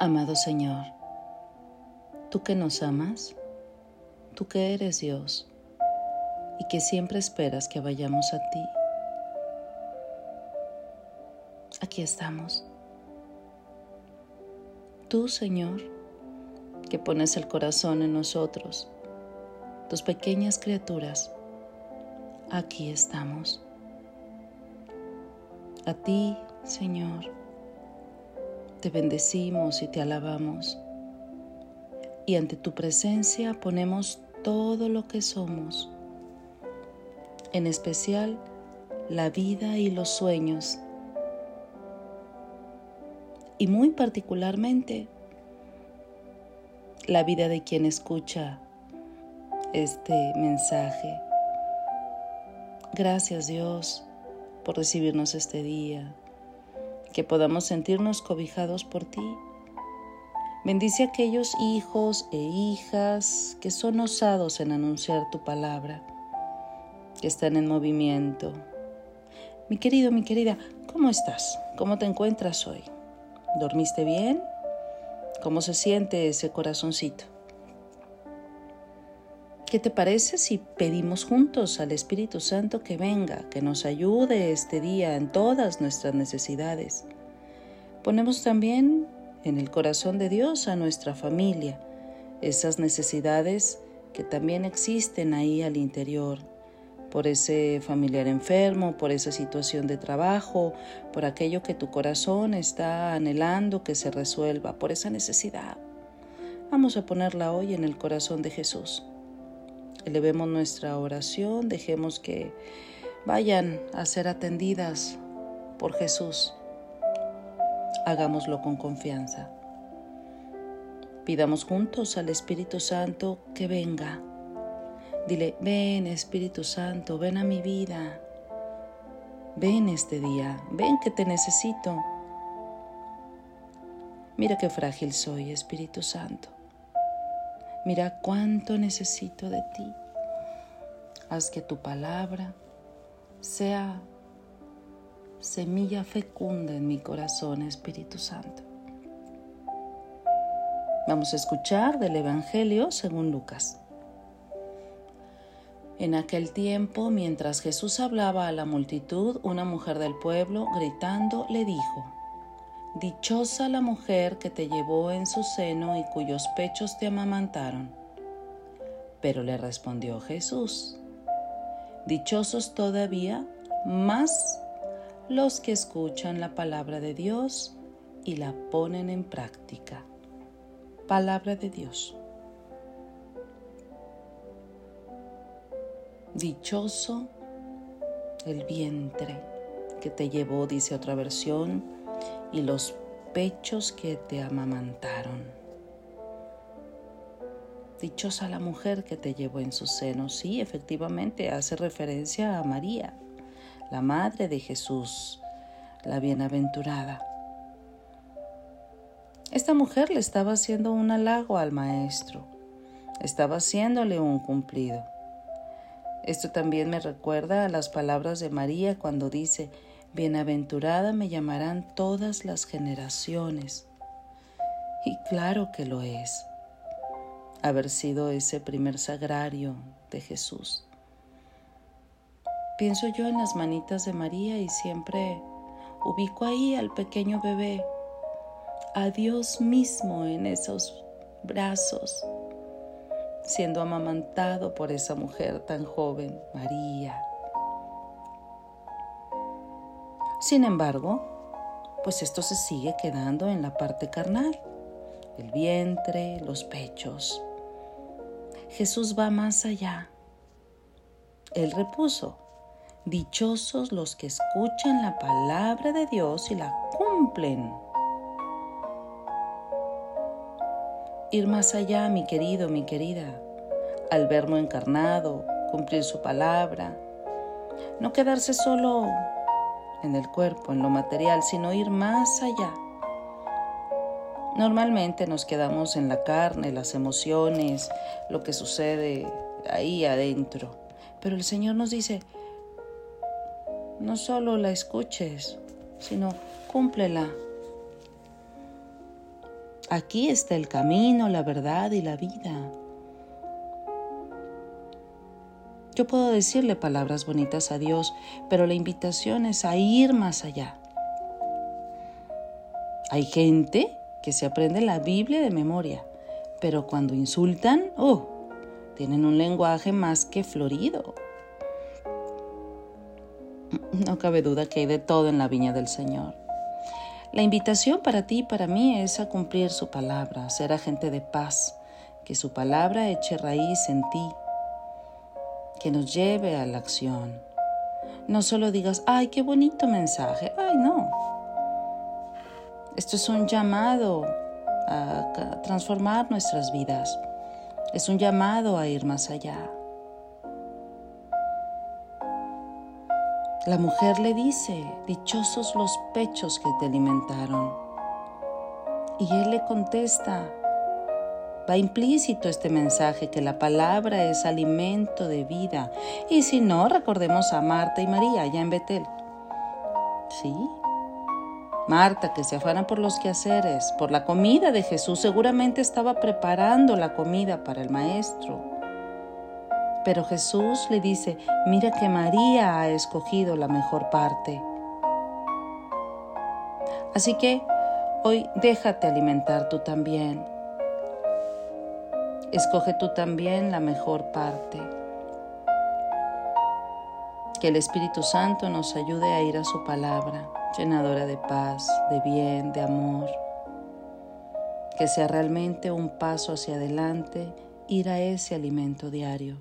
Amado Señor, tú que nos amas, tú que eres Dios y que siempre esperas que vayamos a ti, aquí estamos. Tú, Señor, que pones el corazón en nosotros, tus pequeñas criaturas, aquí estamos. A ti, Señor, te bendecimos y te alabamos. Y ante tu presencia ponemos todo lo que somos, en especial la vida y los sueños. Y muy particularmente la vida de quien escucha este mensaje. Gracias Dios por recibirnos este día que podamos sentirnos cobijados por ti. Bendice a aquellos hijos e hijas que son osados en anunciar tu palabra, que están en movimiento. Mi querido, mi querida, ¿cómo estás? ¿Cómo te encuentras hoy? ¿Dormiste bien? ¿Cómo se siente ese corazoncito? ¿Qué te parece si pedimos juntos al Espíritu Santo que venga, que nos ayude este día en todas nuestras necesidades? Ponemos también en el corazón de Dios a nuestra familia, esas necesidades que también existen ahí al interior, por ese familiar enfermo, por esa situación de trabajo, por aquello que tu corazón está anhelando que se resuelva, por esa necesidad. Vamos a ponerla hoy en el corazón de Jesús elevemos nuestra oración, dejemos que vayan a ser atendidas por Jesús. Hagámoslo con confianza. Pidamos juntos al Espíritu Santo que venga. Dile, ven Espíritu Santo, ven a mi vida. Ven este día, ven que te necesito. Mira qué frágil soy, Espíritu Santo. Mira cuánto necesito de ti. Haz que tu palabra sea semilla fecunda en mi corazón, Espíritu Santo. Vamos a escuchar del Evangelio según Lucas. En aquel tiempo, mientras Jesús hablaba a la multitud, una mujer del pueblo, gritando, le dijo, Dichosa la mujer que te llevó en su seno y cuyos pechos te amamantaron. Pero le respondió Jesús, Dichosos todavía más los que escuchan la palabra de Dios y la ponen en práctica. Palabra de Dios. Dichoso el vientre que te llevó, dice otra versión, y los pechos que te amamantaron. Dichosa la mujer que te llevó en su seno. Sí, efectivamente, hace referencia a María, la madre de Jesús, la bienaventurada. Esta mujer le estaba haciendo un halago al maestro, estaba haciéndole un cumplido. Esto también me recuerda a las palabras de María cuando dice, Bienaventurada me llamarán todas las generaciones. Y claro que lo es, haber sido ese primer sagrario de Jesús. Pienso yo en las manitas de María y siempre ubico ahí al pequeño bebé, a Dios mismo en esos brazos, siendo amamantado por esa mujer tan joven, María. Sin embargo, pues esto se sigue quedando en la parte carnal, el vientre, los pechos. Jesús va más allá. Él repuso, dichosos los que escuchan la palabra de Dios y la cumplen. Ir más allá, mi querido, mi querida, al vermo encarnado, cumplir su palabra, no quedarse solo en el cuerpo, en lo material, sino ir más allá. Normalmente nos quedamos en la carne, las emociones, lo que sucede ahí adentro. Pero el Señor nos dice, no solo la escuches, sino cúmplela. Aquí está el camino, la verdad y la vida. Yo puedo decirle palabras bonitas a Dios, pero la invitación es a ir más allá. Hay gente que se aprende la Biblia de memoria, pero cuando insultan, oh, tienen un lenguaje más que florido. No cabe duda que hay de todo en la viña del Señor. La invitación para ti y para mí es a cumplir su palabra, ser agente de paz, que su palabra eche raíz en ti, que nos lleve a la acción. No solo digas, ay, qué bonito mensaje, ay, no. Esto es un llamado a transformar nuestras vidas, es un llamado a ir más allá. La mujer le dice, dichosos los pechos que te alimentaron. Y él le contesta, va implícito este mensaje que la palabra es alimento de vida. Y si no, recordemos a Marta y María allá en Betel. Sí, Marta, que se afana por los quehaceres, por la comida de Jesús, seguramente estaba preparando la comida para el Maestro. Pero Jesús le dice, mira que María ha escogido la mejor parte. Así que hoy déjate alimentar tú también. Escoge tú también la mejor parte. Que el Espíritu Santo nos ayude a ir a su palabra, llenadora de paz, de bien, de amor. Que sea realmente un paso hacia adelante ir a ese alimento diario.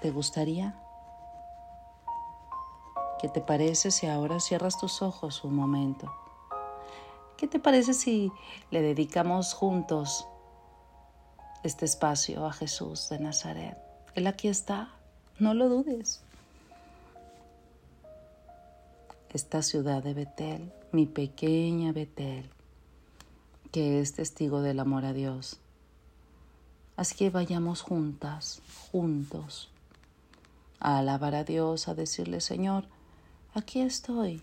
¿Te gustaría? ¿Qué te parece si ahora cierras tus ojos un momento? ¿Qué te parece si le dedicamos juntos este espacio a Jesús de Nazaret? Él aquí está, no lo dudes. Esta ciudad de Betel, mi pequeña Betel, que es testigo del amor a Dios. Así que vayamos juntas, juntos, a alabar a Dios, a decirle, Señor, aquí estoy,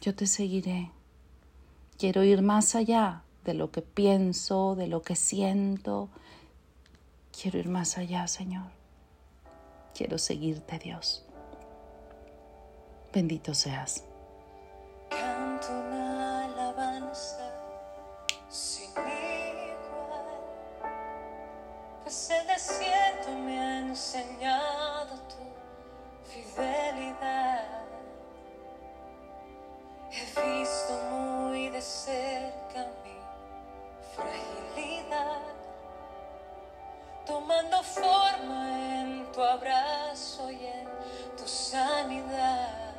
yo te seguiré. Quiero ir más allá de lo que pienso, de lo que siento. Quiero ir más allá, Señor. Quiero seguirte, Dios. Bendito seas. Canto una alabanza sin igual, pues el desierto me ha enseñado tu fidelidad. He visto muy de cerca fragilidad, tomando forma en tu abrazo y en tu sanidad.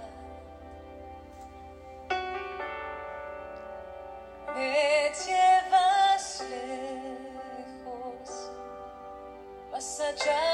Me llevas lejos, más allá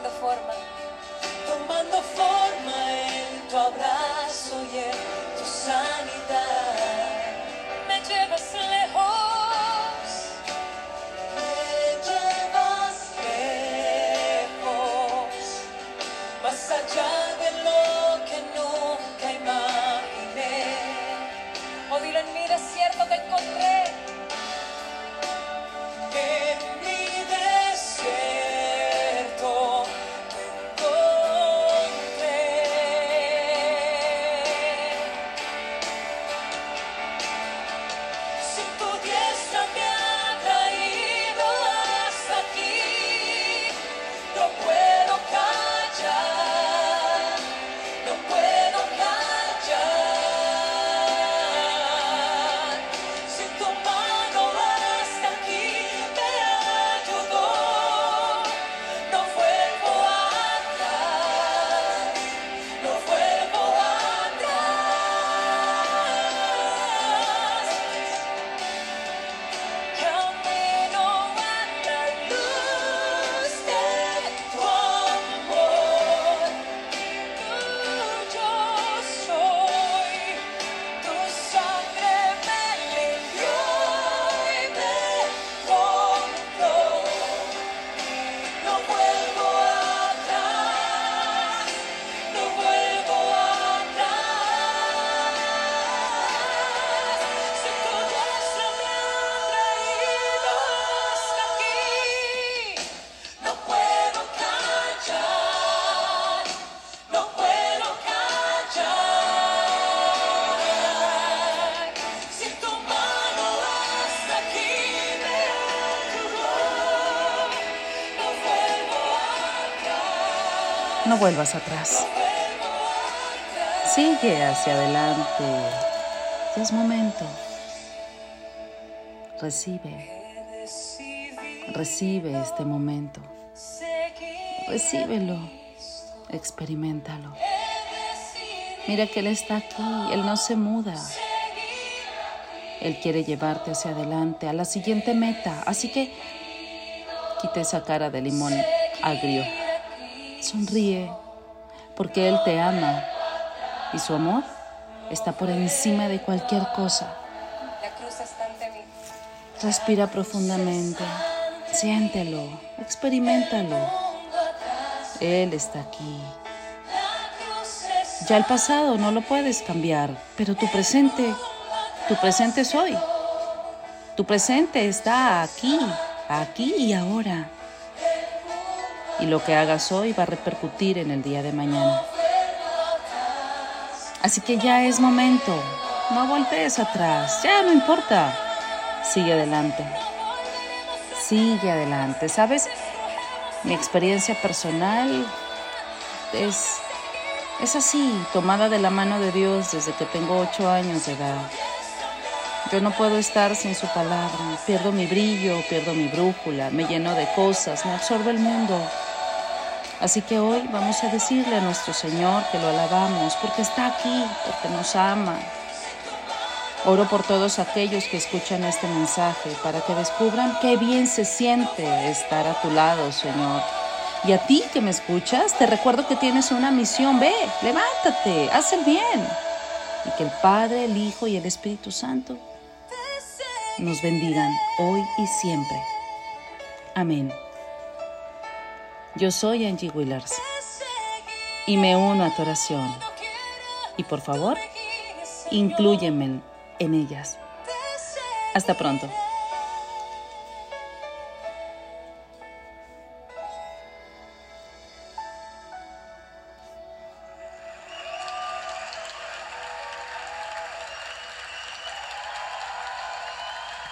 tomando forma, tomando forma No vuelvas atrás. Sigue hacia adelante. Es momento. Recibe. Recibe este momento. Recíbelo. Experimentalo. Mira que Él está aquí. Él no se muda. Él quiere llevarte hacia adelante, a la siguiente meta. Así que quita esa cara de limón agrio. Sonríe, porque Él te ama y su amor está por encima de cualquier cosa. Respira profundamente, siéntelo, experimentalo. Él está aquí. Ya el pasado no lo puedes cambiar, pero tu presente, tu presente es hoy. Tu presente está aquí, aquí y ahora. Y lo que hagas hoy va a repercutir en el día de mañana. Así que ya es momento. No voltees atrás. Ya no importa. Sigue adelante. Sigue adelante. ¿Sabes? Mi experiencia personal es, es así, tomada de la mano de Dios desde que tengo ocho años de edad. Yo no puedo estar sin su palabra. Pierdo mi brillo, pierdo mi brújula, me lleno de cosas, me absorbe el mundo. Así que hoy vamos a decirle a nuestro Señor que lo alabamos porque está aquí, porque nos ama. Oro por todos aquellos que escuchan este mensaje para que descubran qué bien se siente estar a tu lado, Señor. Y a ti que me escuchas, te recuerdo que tienes una misión. Ve, levántate, haz el bien. Y que el Padre, el Hijo y el Espíritu Santo nos bendigan hoy y siempre. Amén. Yo soy Angie Willers y me uno a tu oración. Y por favor, inclúyeme en ellas. Hasta pronto.